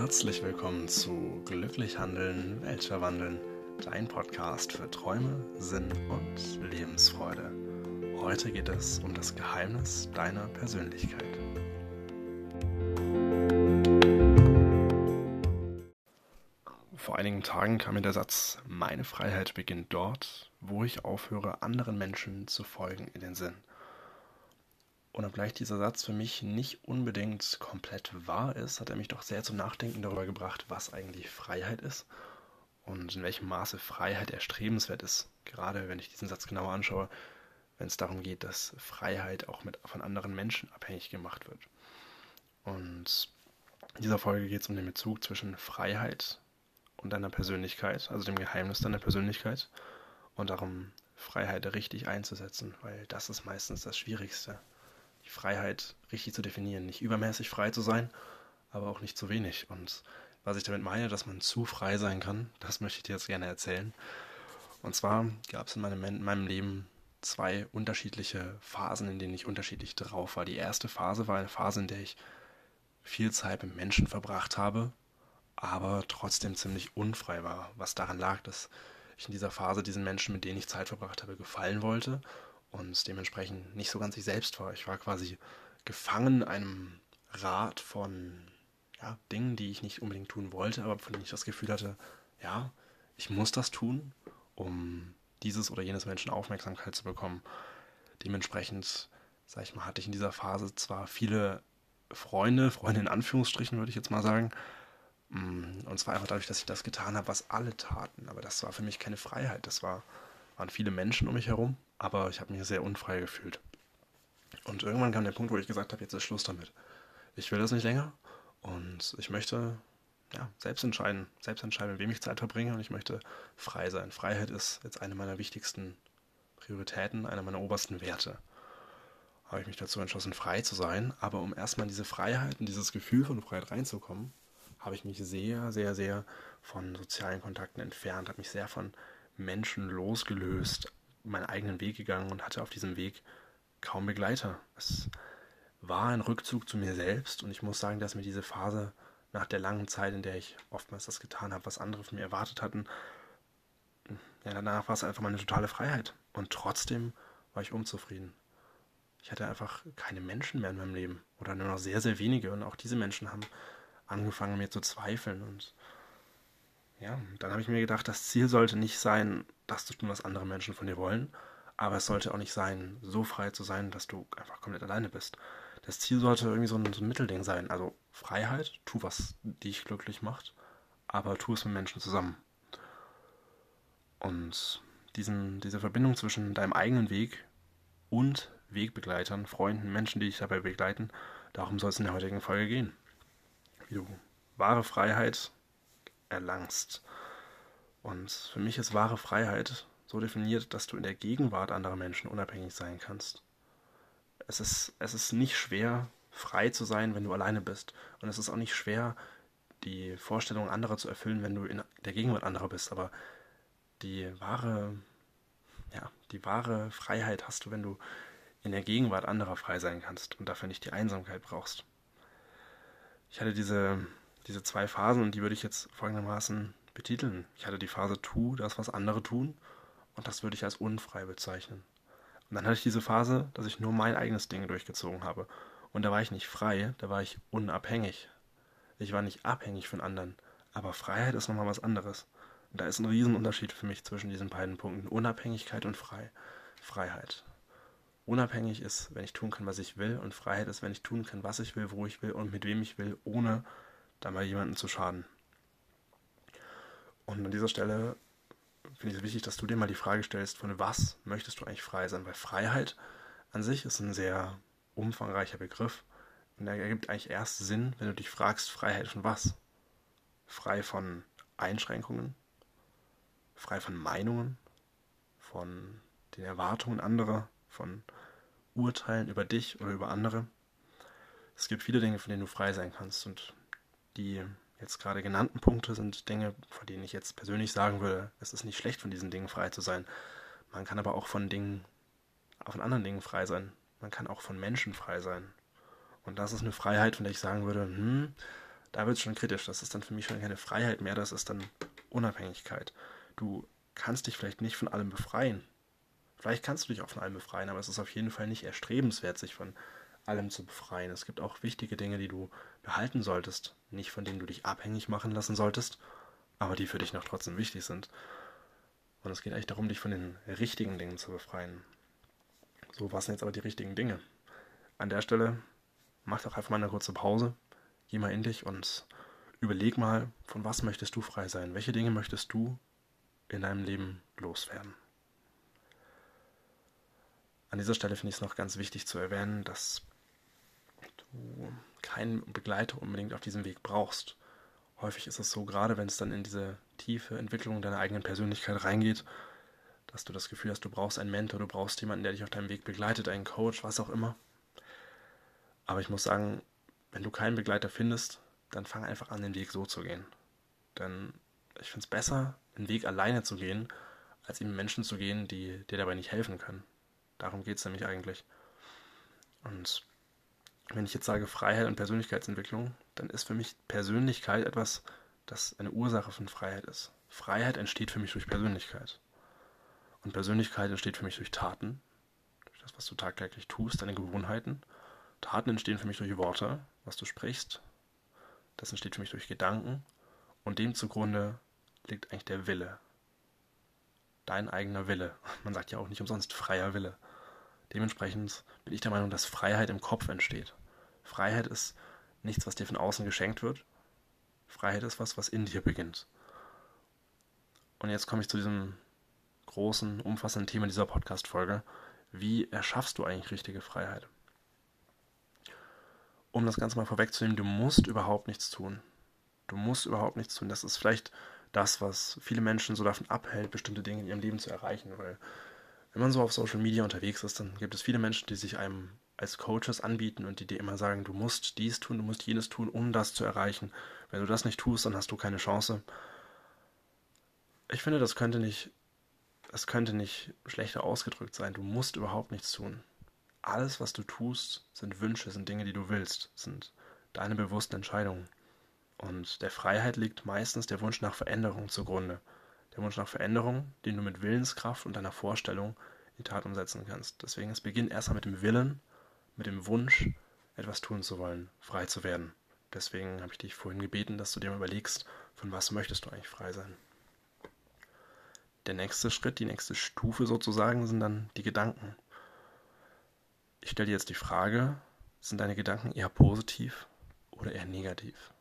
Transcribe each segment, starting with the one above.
Herzlich willkommen zu Glücklich Handeln, Welt verwandeln, dein Podcast für Träume, Sinn und Lebensfreude. Heute geht es um das Geheimnis deiner Persönlichkeit. Vor einigen Tagen kam mir der Satz, meine Freiheit beginnt dort, wo ich aufhöre, anderen Menschen zu folgen, in den Sinn. Und obgleich dieser Satz für mich nicht unbedingt komplett wahr ist, hat er mich doch sehr zum Nachdenken darüber gebracht, was eigentlich Freiheit ist und in welchem Maße Freiheit erstrebenswert ist. Gerade wenn ich diesen Satz genauer anschaue, wenn es darum geht, dass Freiheit auch mit, von anderen Menschen abhängig gemacht wird. Und in dieser Folge geht es um den Bezug zwischen Freiheit und deiner Persönlichkeit, also dem Geheimnis deiner Persönlichkeit und darum, Freiheit richtig einzusetzen, weil das ist meistens das Schwierigste die Freiheit richtig zu definieren. Nicht übermäßig frei zu sein, aber auch nicht zu wenig. Und was ich damit meine, dass man zu frei sein kann, das möchte ich dir jetzt gerne erzählen. Und zwar gab es in meinem, in meinem Leben zwei unterschiedliche Phasen, in denen ich unterschiedlich drauf war. Die erste Phase war eine Phase, in der ich viel Zeit mit Menschen verbracht habe, aber trotzdem ziemlich unfrei war, was daran lag, dass ich in dieser Phase diesen Menschen, mit denen ich Zeit verbracht habe, gefallen wollte und dementsprechend nicht so ganz ich selbst war. Ich war quasi gefangen einem Rad von ja, Dingen, die ich nicht unbedingt tun wollte, aber von denen ich das Gefühl hatte, ja, ich muss das tun, um dieses oder jenes Menschen Aufmerksamkeit zu bekommen. Dementsprechend, sag ich mal, hatte ich in dieser Phase zwar viele Freunde, Freunde in Anführungsstrichen würde ich jetzt mal sagen, mm, und zwar einfach dadurch, dass ich das getan habe, was alle taten. Aber das war für mich keine Freiheit. Das war, waren viele Menschen um mich herum aber ich habe mich sehr unfrei gefühlt. Und irgendwann kam der Punkt, wo ich gesagt habe, jetzt ist Schluss damit. Ich will das nicht länger und ich möchte ja, selbst entscheiden, selbst entscheiden, mit wem ich Zeit verbringe und ich möchte frei sein. Freiheit ist jetzt eine meiner wichtigsten Prioritäten, einer meiner obersten Werte. Habe ich mich dazu entschlossen, frei zu sein, aber um erstmal in diese Freiheit, in dieses Gefühl von Freiheit reinzukommen, habe ich mich sehr, sehr, sehr von sozialen Kontakten entfernt, habe mich sehr von Menschen losgelöst, meinen eigenen Weg gegangen und hatte auf diesem Weg kaum Begleiter. Es war ein Rückzug zu mir selbst und ich muss sagen, dass mir diese Phase nach der langen Zeit, in der ich oftmals das getan habe, was andere von mir erwartet hatten, ja, danach war es einfach mal eine totale Freiheit. Und trotzdem war ich unzufrieden. Ich hatte einfach keine Menschen mehr in meinem Leben oder nur noch sehr, sehr wenige. Und auch diese Menschen haben angefangen, mir zu zweifeln. Und ja, dann habe ich mir gedacht, das Ziel sollte nicht sein, das zu tun, was andere Menschen von dir wollen, aber es sollte auch nicht sein, so frei zu sein, dass du einfach komplett alleine bist. Das Ziel sollte irgendwie so ein, so ein Mittelding sein. Also Freiheit, tu was dich glücklich macht, aber tu es mit Menschen zusammen. Und diesen, diese Verbindung zwischen deinem eigenen Weg und Wegbegleitern, Freunden, Menschen, die dich dabei begleiten, darum soll es in der heutigen Folge gehen. Wie du wahre Freiheit erlangst. Und für mich ist wahre Freiheit so definiert, dass du in der Gegenwart anderer Menschen unabhängig sein kannst. Es ist, es ist nicht schwer, frei zu sein, wenn du alleine bist. Und es ist auch nicht schwer, die Vorstellungen anderer zu erfüllen, wenn du in der Gegenwart anderer bist. Aber die wahre, ja, die wahre Freiheit hast du, wenn du in der Gegenwart anderer frei sein kannst und dafür nicht die Einsamkeit brauchst. Ich hatte diese diese zwei Phasen und die würde ich jetzt folgendermaßen betiteln. Ich hatte die Phase tu, das, was andere tun, und das würde ich als unfrei bezeichnen. Und dann hatte ich diese Phase, dass ich nur mein eigenes Ding durchgezogen habe. Und da war ich nicht frei, da war ich unabhängig. Ich war nicht abhängig von anderen. Aber Freiheit ist nochmal was anderes. Und da ist ein Riesenunterschied für mich zwischen diesen beiden Punkten. Unabhängigkeit und frei. Freiheit. Unabhängig ist, wenn ich tun kann, was ich will. Und Freiheit ist, wenn ich tun kann, was ich will, wo ich will und mit wem ich will, ohne da mal jemandem zu schaden. Und an dieser Stelle finde ich es wichtig, dass du dir mal die Frage stellst, von was möchtest du eigentlich frei sein? Weil Freiheit an sich ist ein sehr umfangreicher Begriff. Und er ergibt eigentlich erst Sinn, wenn du dich fragst, Freiheit von was? Frei von Einschränkungen, frei von Meinungen, von den Erwartungen anderer, von Urteilen über dich oder über andere. Es gibt viele Dinge, von denen du frei sein kannst. Und die jetzt gerade genannten Punkte sind Dinge, von denen ich jetzt persönlich sagen würde, es ist nicht schlecht, von diesen Dingen frei zu sein. Man kann aber auch von Dingen, auch von anderen Dingen frei sein. Man kann auch von Menschen frei sein. Und das ist eine Freiheit, von der ich sagen würde, hm, da wird es schon kritisch. Das ist dann für mich schon keine Freiheit mehr, das ist dann Unabhängigkeit. Du kannst dich vielleicht nicht von allem befreien. Vielleicht kannst du dich auch von allem befreien, aber es ist auf jeden Fall nicht erstrebenswert, sich von allem zu befreien. Es gibt auch wichtige Dinge, die du behalten solltest, nicht von denen du dich abhängig machen lassen solltest, aber die für dich noch trotzdem wichtig sind. Und es geht eigentlich darum, dich von den richtigen Dingen zu befreien. So, was sind jetzt aber die richtigen Dinge? An der Stelle mach doch einfach mal eine kurze Pause, geh mal in dich und überleg mal, von was möchtest du frei sein? Welche Dinge möchtest du in deinem Leben loswerden? An dieser Stelle finde ich es noch ganz wichtig zu erwähnen, dass du keinen Begleiter unbedingt auf diesem Weg brauchst. Häufig ist es so, gerade wenn es dann in diese tiefe Entwicklung deiner eigenen Persönlichkeit reingeht, dass du das Gefühl hast, du brauchst einen Mentor, du brauchst jemanden, der dich auf deinem Weg begleitet, einen Coach, was auch immer. Aber ich muss sagen, wenn du keinen Begleiter findest, dann fang einfach an, den Weg so zu gehen. Denn ich finde es besser, den Weg alleine zu gehen, als ihm Menschen zu gehen, die dir dabei nicht helfen können. Darum geht es nämlich eigentlich. Und wenn ich jetzt sage Freiheit und Persönlichkeitsentwicklung, dann ist für mich Persönlichkeit etwas, das eine Ursache von Freiheit ist. Freiheit entsteht für mich durch Persönlichkeit. Und Persönlichkeit entsteht für mich durch Taten, durch das, was du tagtäglich tust, deine Gewohnheiten. Taten entstehen für mich durch Worte, was du sprichst. Das entsteht für mich durch Gedanken. Und dem zugrunde liegt eigentlich der Wille. Dein eigener Wille. Man sagt ja auch nicht umsonst freier Wille. Dementsprechend bin ich der Meinung, dass Freiheit im Kopf entsteht. Freiheit ist nichts, was dir von außen geschenkt wird. Freiheit ist was, was in dir beginnt. Und jetzt komme ich zu diesem großen, umfassenden Thema dieser Podcast-Folge. Wie erschaffst du eigentlich richtige Freiheit? Um das Ganze mal vorwegzunehmen, du musst überhaupt nichts tun. Du musst überhaupt nichts tun. Das ist vielleicht das, was viele Menschen so davon abhält, bestimmte Dinge in ihrem Leben zu erreichen, weil wenn man so auf Social Media unterwegs ist, dann gibt es viele Menschen, die sich einem als Coaches anbieten und die dir immer sagen, du musst dies tun, du musst jenes tun, um das zu erreichen. Wenn du das nicht tust, dann hast du keine Chance. Ich finde, das könnte nicht, das könnte nicht schlechter ausgedrückt sein. Du musst überhaupt nichts tun. Alles, was du tust, sind Wünsche, sind Dinge, die du willst, sind deine bewussten Entscheidungen. Und der Freiheit liegt meistens der Wunsch nach Veränderung zugrunde der Wunsch nach Veränderung, den du mit Willenskraft und deiner Vorstellung in Tat umsetzen kannst. Deswegen, es beginnt erstmal mit dem Willen, mit dem Wunsch, etwas tun zu wollen, frei zu werden. Deswegen habe ich dich vorhin gebeten, dass du dir mal überlegst, von was möchtest du eigentlich frei sein. Der nächste Schritt, die nächste Stufe sozusagen, sind dann die Gedanken. Ich stelle dir jetzt die Frage, sind deine Gedanken eher positiv oder eher negativ?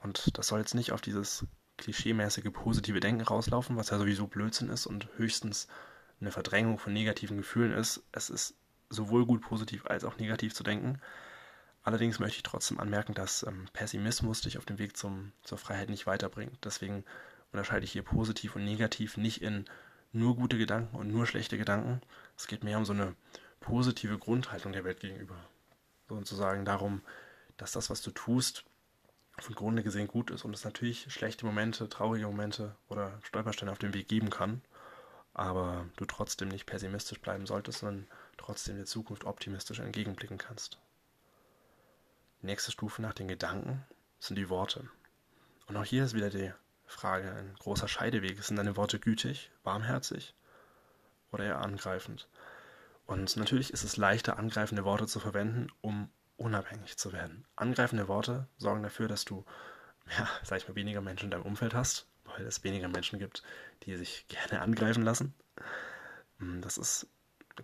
Und das soll jetzt nicht auf dieses klischeemäßige positive Denken rauslaufen, was ja sowieso Blödsinn ist und höchstens eine Verdrängung von negativen Gefühlen ist. Es ist sowohl gut positiv als auch negativ zu denken. Allerdings möchte ich trotzdem anmerken, dass ähm, Pessimismus dich auf dem Weg zum, zur Freiheit nicht weiterbringt. Deswegen unterscheide ich hier positiv und negativ nicht in nur gute Gedanken und nur schlechte Gedanken. Es geht mehr um so eine positive Grundhaltung der Welt gegenüber. Sozusagen darum, dass das, was du tust, von Grunde gesehen gut ist und es natürlich schlechte Momente, traurige Momente oder Stolpersteine auf dem Weg geben kann, aber du trotzdem nicht pessimistisch bleiben solltest, sondern trotzdem der Zukunft optimistisch entgegenblicken kannst. Die nächste Stufe nach den Gedanken sind die Worte. Und auch hier ist wieder die Frage, ein großer Scheideweg. Sind deine Worte gütig, warmherzig oder eher angreifend? Und natürlich ist es leichter, angreifende Worte zu verwenden, um unabhängig zu werden. Angreifende Worte sorgen dafür, dass du, ja, sag ich mal, weniger Menschen in deinem Umfeld hast, weil es weniger Menschen gibt, die sich gerne angreifen lassen. Das ist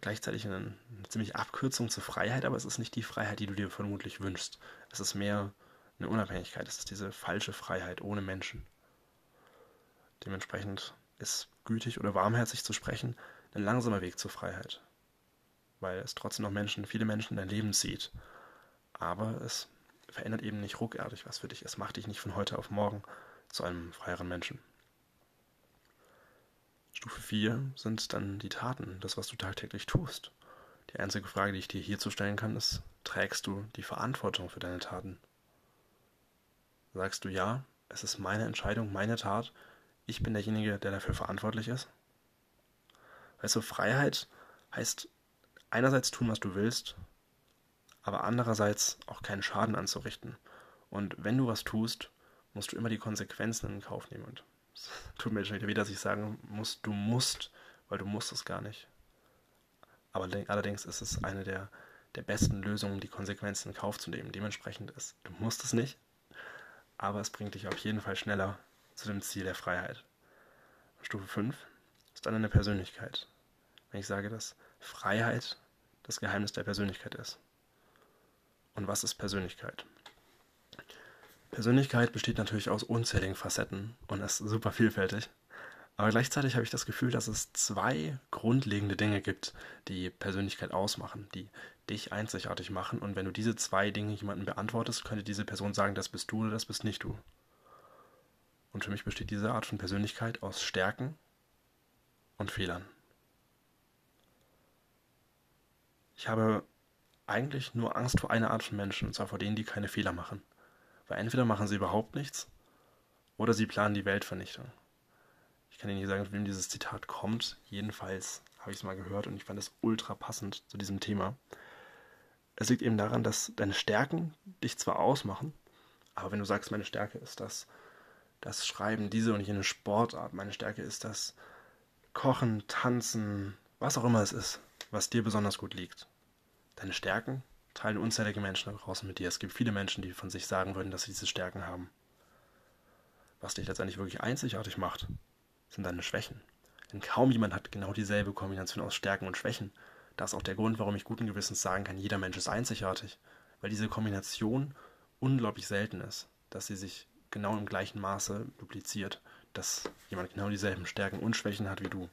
gleichzeitig eine, eine ziemliche Abkürzung zur Freiheit, aber es ist nicht die Freiheit, die du dir vermutlich wünschst. Es ist mehr eine Unabhängigkeit. Es ist diese falsche Freiheit ohne Menschen. Dementsprechend ist gütig oder warmherzig zu sprechen ein langsamer Weg zur Freiheit. Weil es trotzdem noch Menschen, viele Menschen in dein Leben zieht aber es verändert eben nicht ruckartig was für dich. Es macht dich nicht von heute auf morgen zu einem freieren Menschen. Stufe 4 sind dann die Taten, das, was du tagtäglich tust. Die einzige Frage, die ich dir hierzu stellen kann, ist, trägst du die Verantwortung für deine Taten? Sagst du ja, es ist meine Entscheidung, meine Tat, ich bin derjenige, der dafür verantwortlich ist? Weißt du, Freiheit heißt einerseits tun, was du willst, aber andererseits auch keinen Schaden anzurichten Und wenn du was tust, musst du immer die Konsequenzen in Kauf nehmen. Und es tut mir schon wieder, dass ich sagen muss, du musst, weil du musst es gar nicht. Aber allerdings ist es eine der, der besten Lösungen, die Konsequenzen in Kauf zu nehmen. Dementsprechend ist, du musst es nicht, aber es bringt dich auf jeden Fall schneller zu dem Ziel der Freiheit. Stufe 5 ist dann eine Persönlichkeit. Wenn ich sage, dass Freiheit das Geheimnis der Persönlichkeit ist. Und was ist Persönlichkeit? Persönlichkeit besteht natürlich aus unzähligen Facetten und ist super vielfältig. Aber gleichzeitig habe ich das Gefühl, dass es zwei grundlegende Dinge gibt, die Persönlichkeit ausmachen, die dich einzigartig machen. Und wenn du diese zwei Dinge jemandem beantwortest, könnte diese Person sagen, das bist du oder das bist nicht du. Und für mich besteht diese Art von Persönlichkeit aus Stärken und Fehlern. Ich habe eigentlich nur Angst vor einer Art von Menschen, und zwar vor denen, die keine Fehler machen. Weil entweder machen sie überhaupt nichts oder sie planen die Weltvernichtung. Ich kann Ihnen nicht sagen, wem dieses Zitat kommt. Jedenfalls habe ich es mal gehört und ich fand es ultra passend zu diesem Thema. Es liegt eben daran, dass deine Stärken dich zwar ausmachen, aber wenn du sagst, meine Stärke ist das, das Schreiben, diese und jene Sportart, meine Stärke ist das Kochen, Tanzen, was auch immer es ist, was dir besonders gut liegt. Deine Stärken teilen unzählige Menschen da draußen mit dir. Es gibt viele Menschen, die von sich sagen würden, dass sie diese Stärken haben. Was dich letztendlich wirklich einzigartig macht, sind deine Schwächen. Denn kaum jemand hat genau dieselbe Kombination aus Stärken und Schwächen. Das ist auch der Grund, warum ich guten Gewissens sagen kann, jeder Mensch ist einzigartig. Weil diese Kombination unglaublich selten ist, dass sie sich genau im gleichen Maße dupliziert, dass jemand genau dieselben Stärken und Schwächen hat wie du.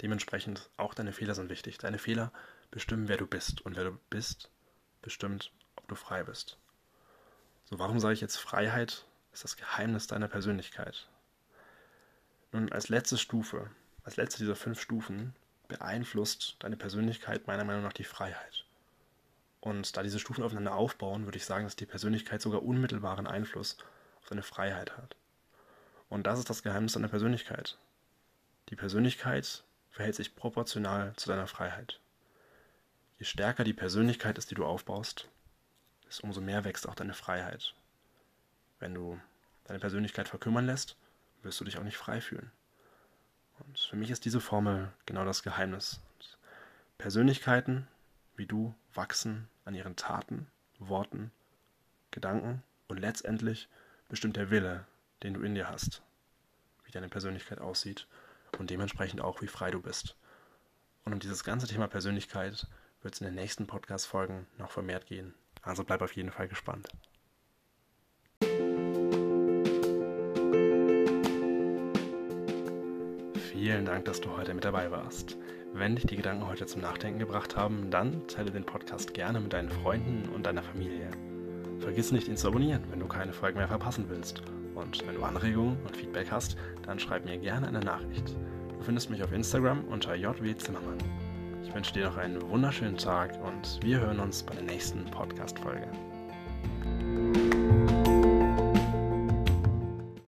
Dementsprechend auch deine Fehler sind wichtig. Deine Fehler bestimmen, wer du bist. Und wer du bist, bestimmt, ob du frei bist. So, warum sage ich jetzt Freiheit ist das Geheimnis deiner Persönlichkeit? Nun, als letzte Stufe, als letzte dieser fünf Stufen, beeinflusst deine Persönlichkeit meiner Meinung nach die Freiheit. Und da diese Stufen aufeinander aufbauen, würde ich sagen, dass die Persönlichkeit sogar unmittelbaren Einfluss auf deine Freiheit hat. Und das ist das Geheimnis deiner Persönlichkeit. Die Persönlichkeit verhält sich proportional zu deiner Freiheit. Je stärker die Persönlichkeit ist, die du aufbaust, umso mehr wächst auch deine Freiheit. Wenn du deine Persönlichkeit verkümmern lässt, wirst du dich auch nicht frei fühlen. Und für mich ist diese Formel genau das Geheimnis. Und Persönlichkeiten wie du wachsen an ihren Taten, Worten, Gedanken und letztendlich bestimmt der Wille, den du in dir hast, wie deine Persönlichkeit aussieht und dementsprechend auch, wie frei du bist. Und um dieses ganze Thema Persönlichkeit wird es in den nächsten Podcast-Folgen noch vermehrt gehen. Also bleib auf jeden Fall gespannt. Vielen Dank, dass du heute mit dabei warst. Wenn dich die Gedanken heute zum Nachdenken gebracht haben, dann teile den Podcast gerne mit deinen Freunden und deiner Familie. Vergiss nicht, ihn zu abonnieren, wenn du keine Folgen mehr verpassen willst. Und wenn du Anregungen und Feedback hast, dann schreib mir gerne eine Nachricht. Du findest mich auf Instagram unter JW Zimmermann. Ich wünsche dir noch einen wunderschönen Tag und wir hören uns bei der nächsten Podcast-Folge.